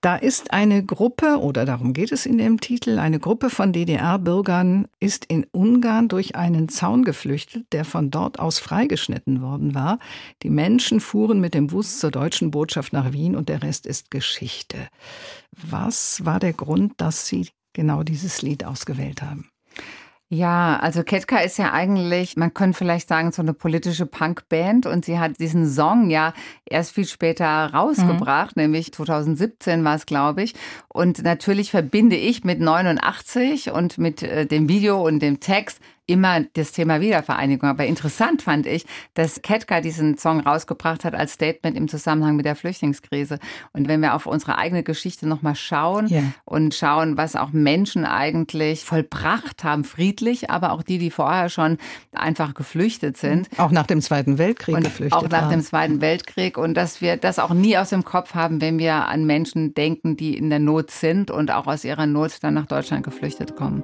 Speaker 2: Da ist eine Gruppe, oder darum geht es in dem Titel, eine Gruppe von DDR-Bürgern ist in Ungarn durch einen Zaun geflüchtet, der von dort aus freigeschnitten worden war. Die Menschen fuhren mit dem Bus zur deutschen Botschaft nach Wien und der Rest ist Geschichte. Was war der Grund, dass Sie genau dieses Lied ausgewählt haben?
Speaker 3: Ja, also Ketka ist ja eigentlich, man könnte vielleicht sagen, so eine politische Punkband und sie hat diesen Song ja erst viel später rausgebracht, mhm. nämlich 2017 war es, glaube ich. Und natürlich verbinde ich mit 89 und mit äh, dem Video und dem Text immer das Thema Wiedervereinigung. Aber interessant fand ich, dass Ketka diesen Song rausgebracht hat als Statement im Zusammenhang mit der Flüchtlingskrise. Und wenn wir auf unsere eigene Geschichte nochmal schauen yeah. und schauen, was auch Menschen eigentlich vollbracht haben, friedlich, aber auch die, die vorher schon einfach geflüchtet sind.
Speaker 2: Auch nach dem Zweiten Weltkrieg
Speaker 3: und
Speaker 2: geflüchtet.
Speaker 3: Auch nach waren. dem Zweiten Weltkrieg. Und dass wir das auch nie aus dem Kopf haben, wenn wir an Menschen denken, die in der Not sind und auch aus ihrer Not dann nach Deutschland geflüchtet kommen.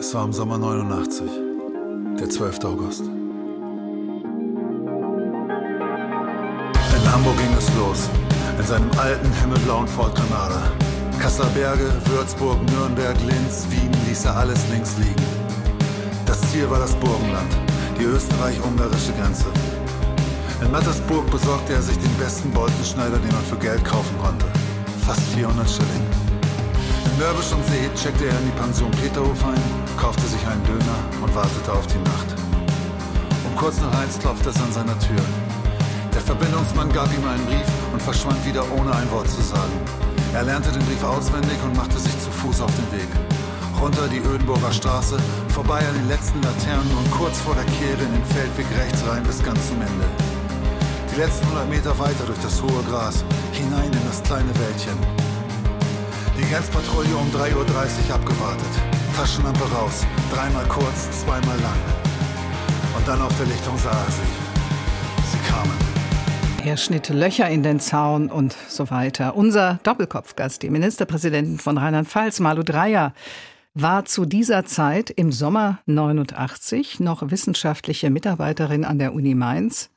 Speaker 5: Es war im Sommer 89, der 12. August. In Hamburg ging es los, in seinem alten himmelblauen Ford Granada. Kasseler Berge, Würzburg, Nürnberg, Linz, Wien ließ er alles links liegen. Das Ziel war das Burgenland, die österreich-ungarische Grenze. In Mattersburg besorgte er sich den besten Bolzenschneider, den man für Geld kaufen konnte. Fast 400 Schilling. Mörbisch am See checkte er in die Pension Peterhof ein, kaufte sich einen Döner und wartete auf die Nacht. Um kurz nach eins klopfte es an seiner Tür. Der Verbindungsmann gab ihm einen Brief und verschwand wieder ohne ein Wort zu sagen. Er lernte den Brief auswendig und machte sich zu Fuß auf den Weg. Runter die Ödenburger Straße, vorbei an den letzten Laternen und kurz vor der Kehre in den Feldweg rechts rein bis ganz zum Ende. Die letzten 100 Meter weiter durch das hohe Gras, hinein in das kleine Wäldchen. Die Grenzpatrouille um 3.30 Uhr abgewartet. Taschenlampe raus. Dreimal kurz, zweimal lang. Und dann auf der Lichtung sah er sie. Sie kamen.
Speaker 2: Er schnitt Löcher in den Zaun und so weiter. Unser Doppelkopfgast, die Ministerpräsidentin von Rheinland-Pfalz, Malu Dreyer, war zu dieser Zeit im Sommer 89 noch wissenschaftliche Mitarbeiterin an der Uni Mainz.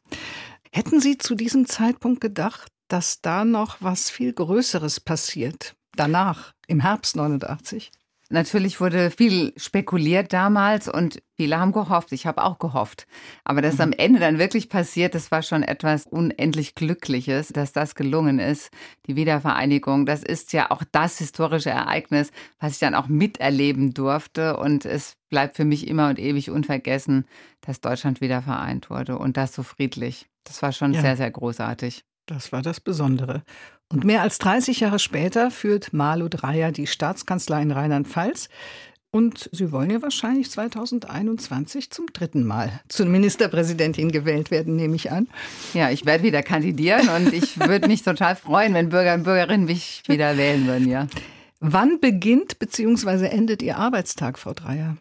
Speaker 2: Hätten Sie zu diesem Zeitpunkt gedacht, dass da noch was viel Größeres passiert? Danach, im Herbst 89?
Speaker 3: Natürlich wurde viel spekuliert damals und viele haben gehofft. Ich habe auch gehofft. Aber dass mhm. am Ende dann wirklich passiert, das war schon etwas unendlich Glückliches, dass das gelungen ist. Die Wiedervereinigung, das ist ja auch das historische Ereignis, was ich dann auch miterleben durfte. Und es bleibt für mich immer und ewig unvergessen, dass Deutschland wieder vereint wurde und das so friedlich. Das war schon ja. sehr, sehr großartig.
Speaker 2: Das war das Besondere. Und mehr als 30 Jahre später führt Malu Dreyer die Staatskanzlei in Rheinland-Pfalz. Und Sie wollen ja wahrscheinlich 2021 zum dritten Mal zur Ministerpräsidentin gewählt werden, nehme ich an.
Speaker 3: Ja, ich werde wieder kandidieren und ich würde mich total freuen, wenn Bürger und Bürgerinnen mich wieder wählen würden, ja.
Speaker 2: Wann beginnt bzw. endet Ihr Arbeitstag, Frau Dreyer?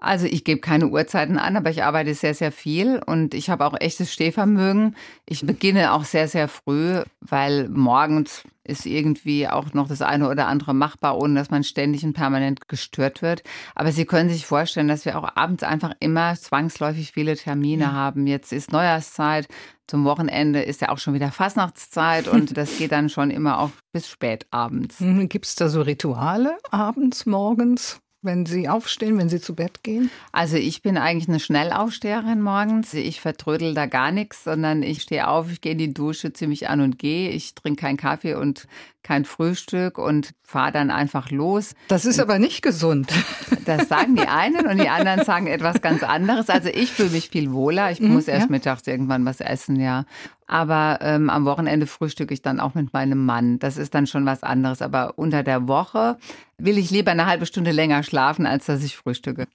Speaker 3: Also ich gebe keine Uhrzeiten an, aber ich arbeite sehr, sehr viel und ich habe auch echtes Stehvermögen. Ich beginne auch sehr, sehr früh, weil morgens ist irgendwie auch noch das eine oder andere machbar, ohne dass man ständig und permanent gestört wird. Aber Sie können sich vorstellen, dass wir auch abends einfach immer zwangsläufig viele Termine ja. haben. Jetzt ist Neujahrszeit, zum Wochenende ist ja auch schon wieder Fastnachtszeit und das geht dann schon immer auch bis spät abends.
Speaker 2: Gibt es da so Rituale abends, morgens? Wenn Sie aufstehen, wenn Sie zu Bett gehen?
Speaker 3: Also ich bin eigentlich eine Schnellaufsteherin morgens. Ich vertrödel da gar nichts, sondern ich stehe auf, ich gehe in die Dusche, ziemlich an und gehe. Ich trinke keinen Kaffee und kein Frühstück und fahre dann einfach los.
Speaker 2: Das ist aber nicht gesund.
Speaker 3: Das sagen die einen und die anderen sagen etwas ganz anderes. Also ich fühle mich viel wohler. Ich mhm, muss erst ja. mittags irgendwann was essen, ja. Aber ähm, am Wochenende frühstücke ich dann auch mit meinem Mann. Das ist dann schon was anderes. Aber unter der Woche will ich lieber eine halbe Stunde länger schlafen, als dass ich frühstücke.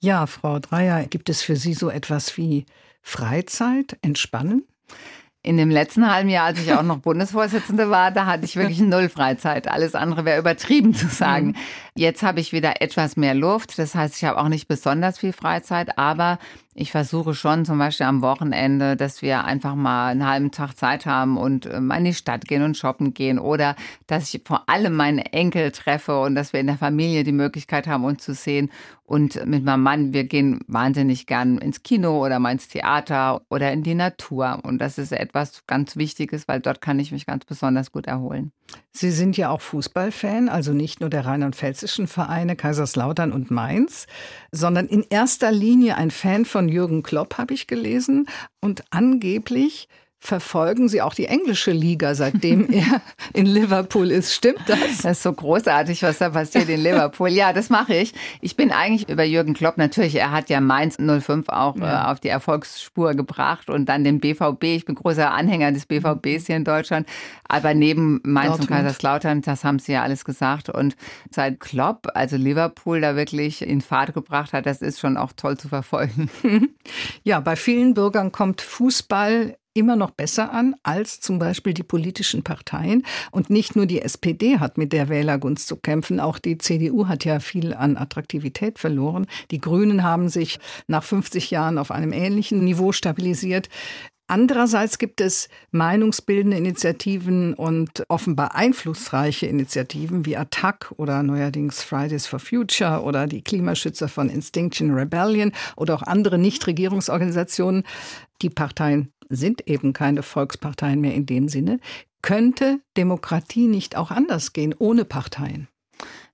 Speaker 2: Ja, Frau Dreier, gibt es für Sie so etwas wie Freizeit, Entspannen?
Speaker 3: In dem letzten halben Jahr, als ich auch noch Bundesvorsitzende war, da hatte ich wirklich null Freizeit. Alles andere wäre übertrieben zu sagen. Mhm. Jetzt habe ich wieder etwas mehr Luft. Das heißt, ich habe auch nicht besonders viel Freizeit, aber ich versuche schon zum Beispiel am Wochenende, dass wir einfach mal einen halben Tag Zeit haben und ähm, in die Stadt gehen und shoppen gehen oder dass ich vor allem meine Enkel treffe und dass wir in der Familie die Möglichkeit haben, uns zu sehen. Und mit meinem Mann, wir gehen wahnsinnig gern ins Kino oder mal ins Theater oder in die Natur. Und das ist etwas ganz Wichtiges, weil dort kann ich mich ganz besonders gut erholen.
Speaker 2: Sie sind ja auch Fußballfan, also nicht nur der rheinland-pfälzischen Vereine Kaiserslautern und Mainz, sondern in erster Linie ein Fan von Jürgen Klopp, habe ich gelesen. Und angeblich verfolgen Sie auch die englische Liga, seitdem er in Liverpool ist. Stimmt das?
Speaker 3: Das ist so großartig, was da passiert in Liverpool. Ja, das mache ich. Ich bin eigentlich über Jürgen Klopp, natürlich, er hat ja Mainz 05 auch ja. äh, auf die Erfolgsspur gebracht und dann den BVB. Ich bin großer Anhänger des BVBs hier in Deutschland. Aber neben Mainz Dortmund. und Kaiserslautern, das haben Sie ja alles gesagt. Und seit Klopp, also Liverpool, da wirklich in Fahrt gebracht hat, das ist schon auch toll zu verfolgen.
Speaker 2: Ja, bei vielen Bürgern kommt Fußball immer noch besser an als zum Beispiel die politischen Parteien. Und nicht nur die SPD hat mit der Wählergunst zu kämpfen, auch die CDU hat ja viel an Attraktivität verloren. Die Grünen haben sich nach 50 Jahren auf einem ähnlichen Niveau stabilisiert. Andererseits gibt es meinungsbildende Initiativen und offenbar einflussreiche Initiativen wie Attac oder neuerdings Fridays for Future oder die Klimaschützer von Instinction Rebellion oder auch andere Nichtregierungsorganisationen. Die Parteien sind eben keine Volksparteien mehr in dem Sinne. Könnte Demokratie nicht auch anders gehen, ohne Parteien?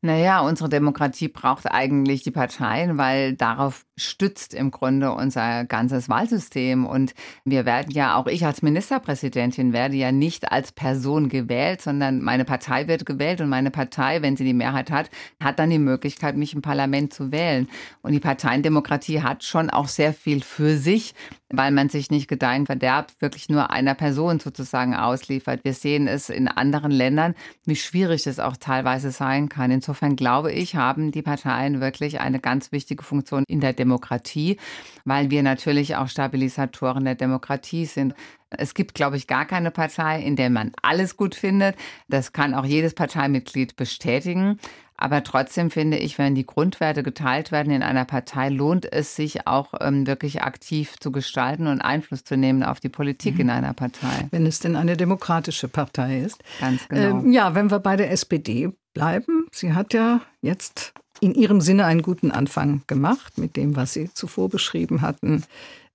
Speaker 3: Naja, unsere Demokratie braucht eigentlich die Parteien, weil darauf stützt im Grunde unser ganzes Wahlsystem. Und wir werden ja, auch ich als Ministerpräsidentin werde ja nicht als Person gewählt, sondern meine Partei wird gewählt und meine Partei, wenn sie die Mehrheit hat, hat dann die Möglichkeit, mich im Parlament zu wählen. Und die Parteiendemokratie hat schon auch sehr viel für sich, weil man sich nicht gedeihen verderbt, wirklich nur einer Person sozusagen ausliefert. Wir sehen es in anderen Ländern, wie schwierig es auch teilweise sein kann. Insofern Insofern glaube ich, haben die Parteien wirklich eine ganz wichtige Funktion in der Demokratie, weil wir natürlich auch Stabilisatoren der Demokratie sind. Es gibt, glaube ich, gar keine Partei, in der man alles gut findet. Das kann auch jedes Parteimitglied bestätigen. Aber trotzdem finde ich, wenn die Grundwerte geteilt werden in einer Partei, lohnt es sich auch ähm, wirklich aktiv zu gestalten und Einfluss zu nehmen auf die Politik mhm. in einer Partei.
Speaker 2: Wenn es denn eine demokratische Partei ist.
Speaker 3: Ganz genau.
Speaker 2: Ähm, ja, wenn wir bei der SPD bleiben. Sie hat ja jetzt in ihrem Sinne einen guten Anfang gemacht mit dem, was Sie zuvor beschrieben hatten.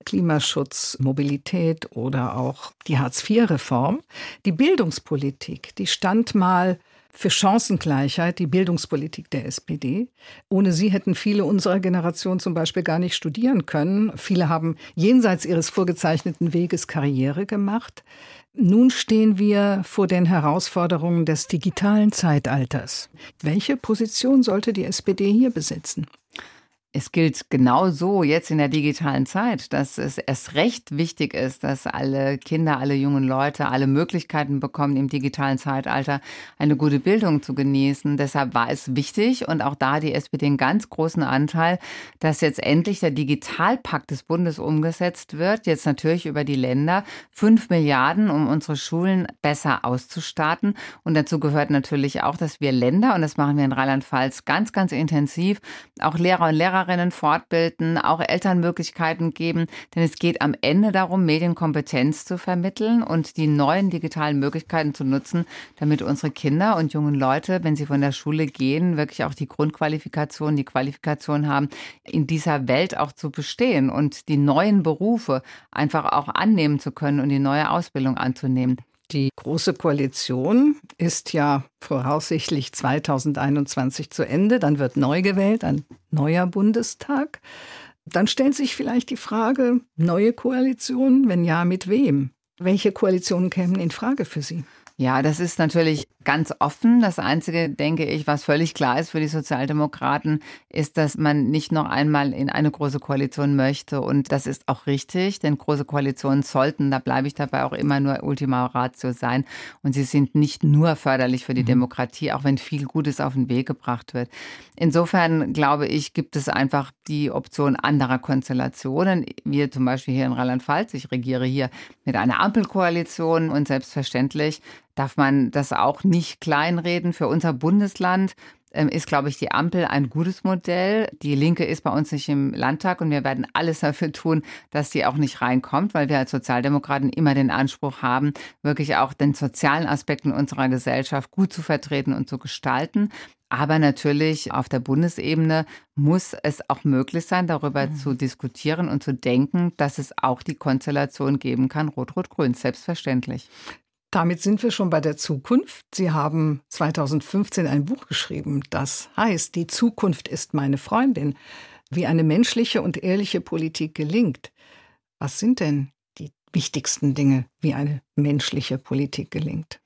Speaker 2: Klimaschutz, Mobilität oder auch die Hartz-IV-Reform. Die Bildungspolitik, die stand mal für Chancengleichheit, die Bildungspolitik der SPD. Ohne sie hätten viele unserer Generation zum Beispiel gar nicht studieren können. Viele haben jenseits ihres vorgezeichneten Weges Karriere gemacht. Nun stehen wir vor den Herausforderungen des digitalen Zeitalters. Welche Position sollte die SPD hier besetzen?
Speaker 3: Es gilt genauso jetzt in der digitalen Zeit, dass es erst recht wichtig ist, dass alle Kinder, alle jungen Leute alle Möglichkeiten bekommen, im digitalen Zeitalter eine gute Bildung zu genießen. Deshalb war es wichtig und auch da die SPD einen ganz großen Anteil, dass jetzt endlich der Digitalpakt des Bundes umgesetzt wird. Jetzt natürlich über die Länder. Fünf Milliarden, um unsere Schulen besser auszustatten. Und dazu gehört natürlich auch, dass wir Länder, und das machen wir in Rheinland-Pfalz ganz, ganz intensiv, auch Lehrer und Lehrerinnen Lehrerinnen fortbilden, auch Elternmöglichkeiten geben, denn es geht am Ende darum, Medienkompetenz zu vermitteln und die neuen digitalen Möglichkeiten zu nutzen, damit unsere Kinder und jungen Leute, wenn sie von der Schule gehen, wirklich auch die Grundqualifikation, die Qualifikation haben, in dieser Welt auch zu bestehen und die neuen Berufe einfach auch annehmen zu können und die neue Ausbildung anzunehmen.
Speaker 2: Die Große Koalition ist ja voraussichtlich 2021 zu Ende. Dann wird neu gewählt, ein neuer Bundestag. Dann stellt sich vielleicht die Frage, neue Koalition? Wenn ja, mit wem? Welche Koalitionen kämen in Frage für Sie?
Speaker 3: Ja, das ist natürlich ganz offen. Das Einzige, denke ich, was völlig klar ist für die Sozialdemokraten, ist, dass man nicht noch einmal in eine große Koalition möchte. Und das ist auch richtig, denn große Koalitionen sollten, da bleibe ich dabei, auch immer nur Ultima Ratio sein. Und sie sind nicht nur förderlich für die mhm. Demokratie, auch wenn viel Gutes auf den Weg gebracht wird. Insofern glaube ich, gibt es einfach die Option anderer Konstellationen. Wir zum Beispiel hier in Rheinland-Pfalz, ich regiere hier mit einer Ampelkoalition und selbstverständlich darf man das auch nicht kleinreden. Für unser Bundesland ähm, ist, glaube ich, die Ampel ein gutes Modell. Die Linke ist bei uns nicht im Landtag und wir werden alles dafür tun, dass sie auch nicht reinkommt, weil wir als Sozialdemokraten immer den Anspruch haben, wirklich auch den sozialen Aspekten unserer Gesellschaft gut zu vertreten und zu gestalten. Aber natürlich auf der Bundesebene muss es auch möglich sein, darüber mhm. zu diskutieren und zu denken, dass es auch die Konstellation geben kann, Rot-Rot-Grün, selbstverständlich.
Speaker 2: Damit sind wir schon bei der Zukunft. Sie haben 2015 ein Buch geschrieben, das heißt, die Zukunft ist meine Freundin, wie eine menschliche und ehrliche Politik gelingt. Was sind denn die wichtigsten Dinge, wie eine menschliche Politik gelingt?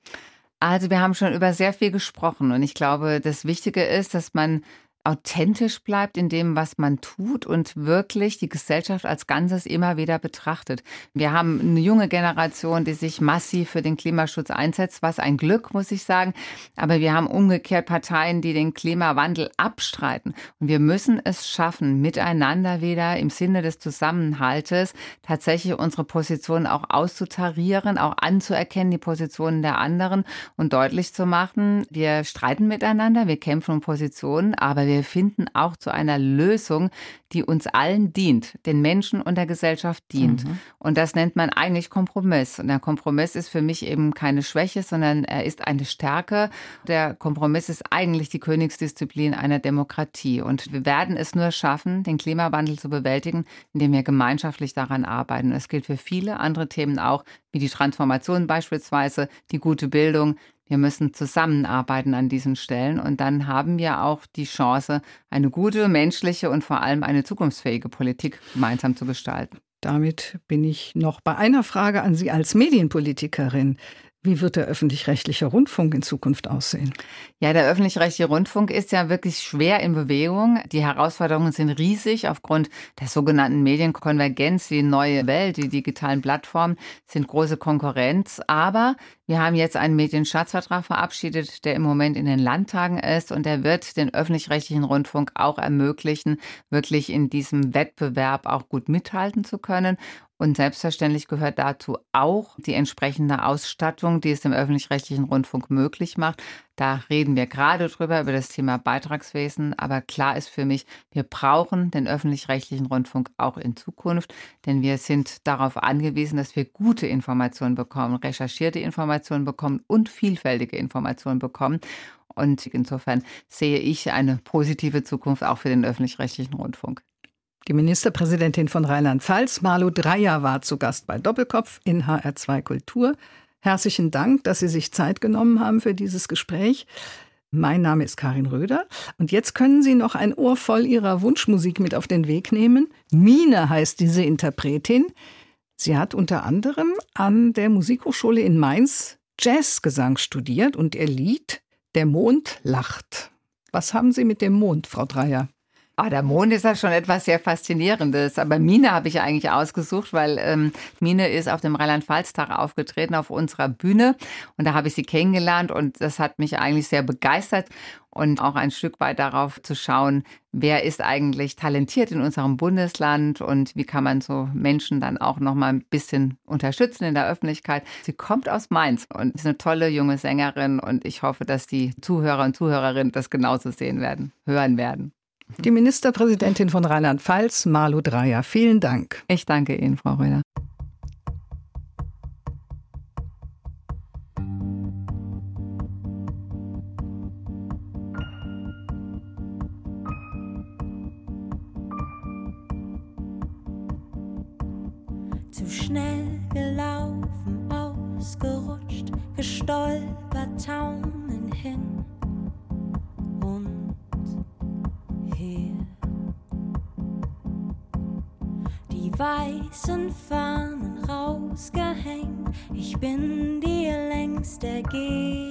Speaker 3: Also wir haben schon über sehr viel gesprochen und ich glaube, das Wichtige ist, dass man authentisch bleibt in dem, was man tut und wirklich die Gesellschaft als Ganzes immer wieder betrachtet. Wir haben eine junge Generation, die sich massiv für den Klimaschutz einsetzt, was ein Glück, muss ich sagen. Aber wir haben umgekehrt Parteien, die den Klimawandel abstreiten. Und wir müssen es schaffen, miteinander wieder im Sinne des Zusammenhaltes tatsächlich unsere Positionen auch auszutarieren, auch anzuerkennen, die Positionen der anderen und deutlich zu machen, wir streiten miteinander, wir kämpfen um Positionen, aber wir finden auch zu einer Lösung, die uns allen dient, den Menschen und der Gesellschaft dient. Mhm. Und das nennt man eigentlich Kompromiss. Und der Kompromiss ist für mich eben keine Schwäche, sondern er ist eine Stärke. Der Kompromiss ist eigentlich die Königsdisziplin einer Demokratie. Und wir werden es nur schaffen, den Klimawandel zu bewältigen, indem wir gemeinschaftlich daran arbeiten. Und das gilt für viele andere Themen auch, wie die Transformation beispielsweise, die gute Bildung, wir müssen zusammenarbeiten an diesen Stellen und dann haben wir auch die Chance, eine gute, menschliche und vor allem eine zukunftsfähige Politik gemeinsam zu gestalten.
Speaker 2: Damit bin ich noch bei einer Frage an Sie als Medienpolitikerin. Wie wird der öffentlich-rechtliche Rundfunk in Zukunft aussehen?
Speaker 3: Ja, der öffentlich-rechtliche Rundfunk ist ja wirklich schwer in Bewegung. Die Herausforderungen sind riesig aufgrund der sogenannten Medienkonvergenz. Die neue Welt, die digitalen Plattformen sind große Konkurrenz. Aber wir haben jetzt einen Medienschatzvertrag verabschiedet, der im Moment in den Landtagen ist und der wird den öffentlich-rechtlichen Rundfunk auch ermöglichen, wirklich in diesem Wettbewerb auch gut mithalten zu können. Und selbstverständlich gehört dazu auch die entsprechende Ausstattung, die es dem öffentlich-rechtlichen Rundfunk möglich macht. Da reden wir gerade drüber, über das Thema Beitragswesen. Aber klar ist für mich, wir brauchen den öffentlich-rechtlichen Rundfunk auch in Zukunft, denn wir sind darauf angewiesen, dass wir gute Informationen bekommen, recherchierte Informationen bekommen und vielfältige Informationen bekommen. Und insofern sehe ich eine positive Zukunft auch für den öffentlich-rechtlichen Rundfunk.
Speaker 2: Die Ministerpräsidentin von Rheinland-Pfalz, Malu Dreyer, war zu Gast bei Doppelkopf in HR2 Kultur. Herzlichen Dank, dass Sie sich Zeit genommen haben für dieses Gespräch. Mein Name ist Karin Röder und jetzt können Sie noch ein Ohr voll Ihrer Wunschmusik mit auf den Weg nehmen. Mine heißt diese Interpretin. Sie hat unter anderem an der Musikhochschule in Mainz Jazzgesang studiert und ihr Lied Der Mond lacht. Was haben Sie mit dem Mond, Frau Dreyer?
Speaker 3: Ah, der Mond ist ja schon etwas sehr Faszinierendes. Aber Mine habe ich eigentlich ausgesucht, weil ähm, Mine ist auf dem Rheinland-Pfalz-Tag aufgetreten auf unserer Bühne. Und da habe ich sie kennengelernt und das hat mich eigentlich sehr begeistert. Und auch ein Stück weit darauf zu schauen, wer ist eigentlich talentiert in unserem Bundesland und wie kann man so Menschen dann auch noch mal ein bisschen unterstützen in der Öffentlichkeit. Sie kommt aus Mainz und ist eine tolle junge Sängerin und ich hoffe, dass die Zuhörer und Zuhörerinnen das genauso sehen werden, hören werden.
Speaker 2: Die Ministerpräsidentin von Rheinland-Pfalz, Malu Dreyer. Vielen Dank.
Speaker 3: Ich danke Ihnen, Frau Röder.
Speaker 6: Zu schnell gelaufen, ausgerutscht stolpert taumeln hin weißen Fahnen rausgehängt, ich bin dir längst ergeben.